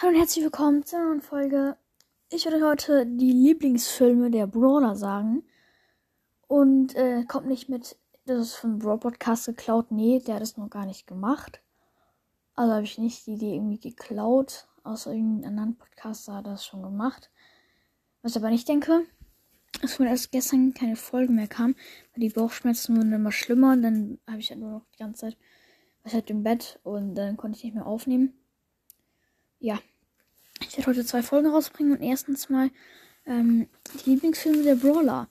Hallo und herzlich willkommen zu einer neuen Folge. Ich werde heute die Lieblingsfilme der Brawler sagen. Und äh, kommt nicht mit, das ist von Brawl Podcast geklaut. Nee, der hat es noch gar nicht gemacht. Also habe ich nicht die Idee irgendwie geklaut. Außer irgendeinem anderen Podcaster hat das schon gemacht. Was ich aber nicht denke, ist, weil erst gestern keine Folge mehr kam, weil die Bauchschmerzen wurden immer schlimmer. Und dann habe ich halt nur noch die ganze Zeit, was halt im Bett und dann konnte ich nicht mehr aufnehmen ja, ich werde heute zwei Folgen rausbringen und erstens mal ähm, die Lieblingsfilme der Brawler.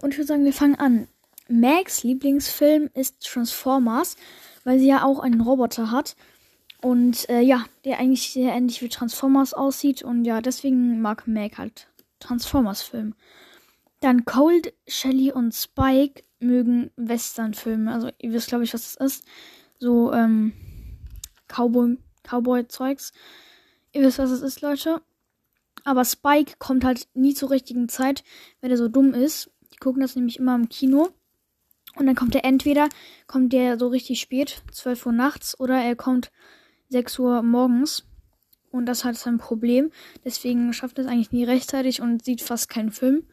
Und ich würde sagen, wir fangen an. Mags Lieblingsfilm ist Transformers, weil sie ja auch einen Roboter hat. Und äh, ja, der eigentlich sehr ähnlich wie Transformers aussieht. Und ja, deswegen mag Meg halt Transformers-Film. Dann Cold, Shelly und Spike mögen Western-Filme. Also ihr wisst, glaube ich, was das ist. So ähm, Cowboy-Zeugs. Cowboy Ihr wisst, was es ist, Leute. Aber Spike kommt halt nie zur richtigen Zeit, wenn er so dumm ist. Die gucken das nämlich immer im Kino. Und dann kommt er entweder, kommt der so richtig spät, 12 Uhr nachts, oder er kommt 6 Uhr morgens. Und das hat sein Problem. Deswegen schafft er es eigentlich nie rechtzeitig und sieht fast keinen Film,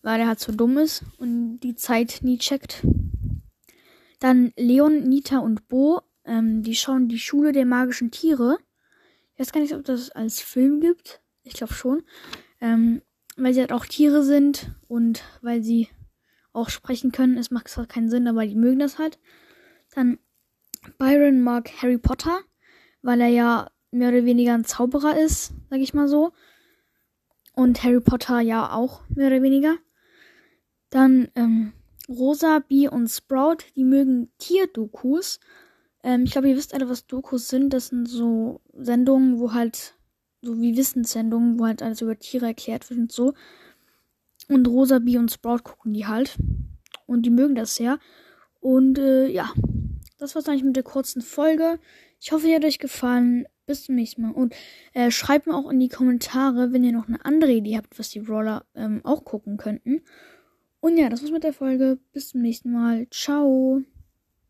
weil er halt so dumm ist und die Zeit nie checkt. Dann Leon, Nita und Bo, ähm, die schauen die Schule der magischen Tiere. Ich weiß gar nicht, ob das als Film gibt. Ich glaube schon. Ähm, weil sie halt auch Tiere sind und weil sie auch sprechen können. Es macht zwar keinen Sinn, aber die mögen das halt. Dann Byron mag Harry Potter, weil er ja mehr oder weniger ein Zauberer ist, sag ich mal so. Und Harry Potter ja auch mehr oder weniger. Dann ähm, Rosa, Bee und Sprout, die mögen Tierdokus. Ähm, ich glaube, ihr wisst alle, was Dokus sind. Das sind so Sendungen, wo halt, so wie Wissenssendungen, wo halt alles über Tiere erklärt wird und so. Und Rosa, Bee und Sprout gucken die halt. Und die mögen das sehr. Und äh, ja, das war's eigentlich mit der kurzen Folge. Ich hoffe, ihr hat euch gefallen. Bis zum nächsten Mal. Und äh, schreibt mir auch in die Kommentare, wenn ihr noch eine andere Idee habt, was die Brawler ähm, auch gucken könnten. Und ja, das war's mit der Folge. Bis zum nächsten Mal. Ciao.